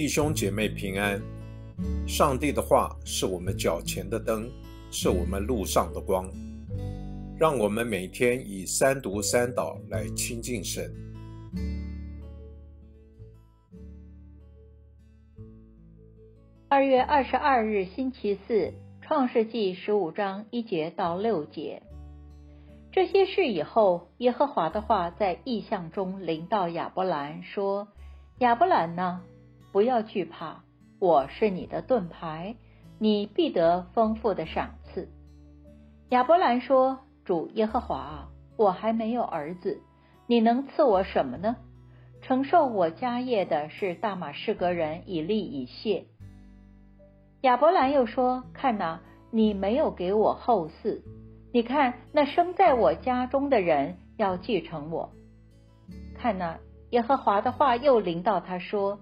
弟兄姐妹平安。上帝的话是我们脚前的灯，是我们路上的光。让我们每天以三读三祷来亲近神。二月二十二日，星期四，创世纪十五章一节到六节。这些事以后，耶和华的话在异象中临到亚伯兰，说：“亚伯兰呢，不要惧怕，我是你的盾牌，你必得丰富的赏赐。”亚伯兰说：“主耶和华，我还没有儿子，你能赐我什么呢？承受我家业的是大马士革人以利以谢。”亚伯兰又说：“看哪，你没有给我后嗣。”你看，那生在我家中的人要继承我。看那耶和华的话又临到他说：“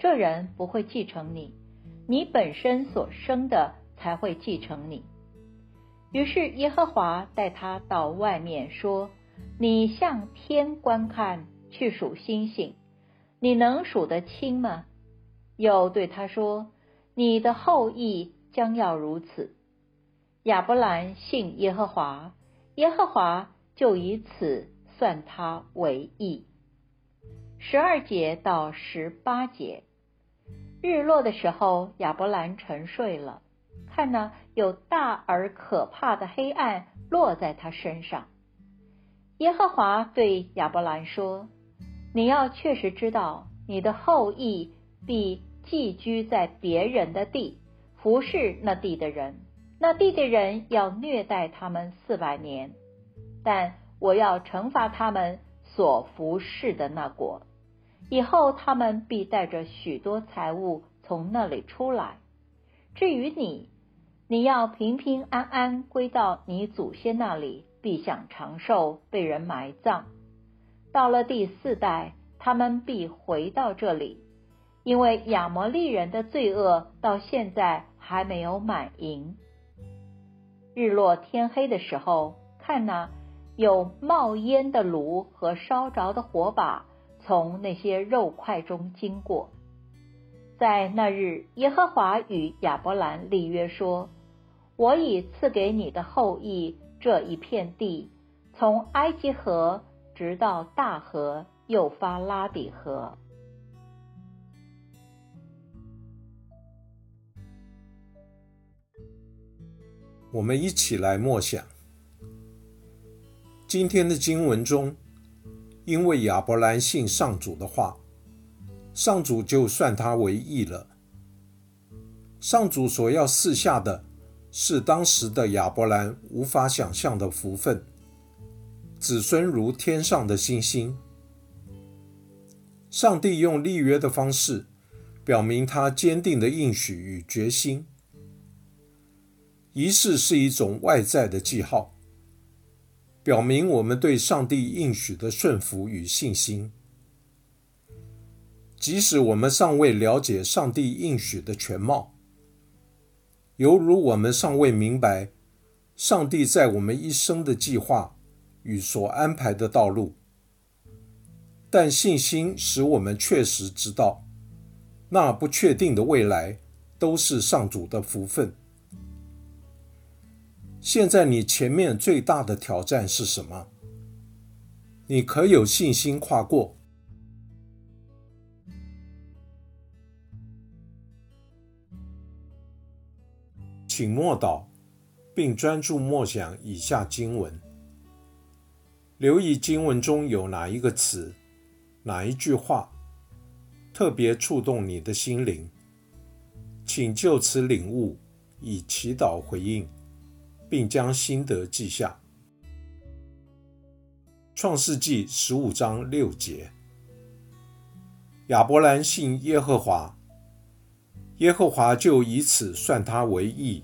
这人不会继承你，你本身所生的才会继承你。”于是耶和华带他到外面说：“你向天观看，去数星星，你能数得清吗？”又对他说：“你的后裔将要如此。”亚伯兰信耶和华，耶和华就以此算他为义。十二节到十八节，日落的时候，亚伯兰沉睡了，看呢，有大而可怕的黑暗落在他身上。耶和华对亚伯兰说：“你要确实知道，你的后裔必寄居在别人的地，服侍那地的人。”那地的人要虐待他们四百年，但我要惩罚他们所服侍的那国。以后他们必带着许多财物从那里出来。至于你，你要平平安安归到你祖先那里，必享长寿，被人埋葬。到了第四代，他们必回到这里，因为亚摩利人的罪恶到现在还没有满盈。日落天黑的时候，看那，有冒烟的炉和烧着的火把从那些肉块中经过。在那日，耶和华与亚伯兰立约说：“我已赐给你的后裔这一片地，从埃及河直到大河幼发拉底河。”我们一起来默想今天的经文中，因为亚伯兰信上主的话，上主就算他为义了。上主所要赐下的是当时的亚伯兰无法想象的福分，子孙如天上的星星。上帝用立约的方式，表明他坚定的应许与决心。仪式是一种外在的记号，表明我们对上帝应许的顺服与信心。即使我们尚未了解上帝应许的全貌，犹如我们尚未明白上帝在我们一生的计划与所安排的道路，但信心使我们确实知道，那不确定的未来都是上主的福分。现在你前面最大的挑战是什么？你可有信心跨过？请默祷，并专注默想以下经文，留意经文中有哪一个词、哪一句话特别触动你的心灵，请就此领悟，以祈祷回应。并将心得记下。创世纪十五章六节：亚伯兰信耶和华，耶和华就以此算他为义。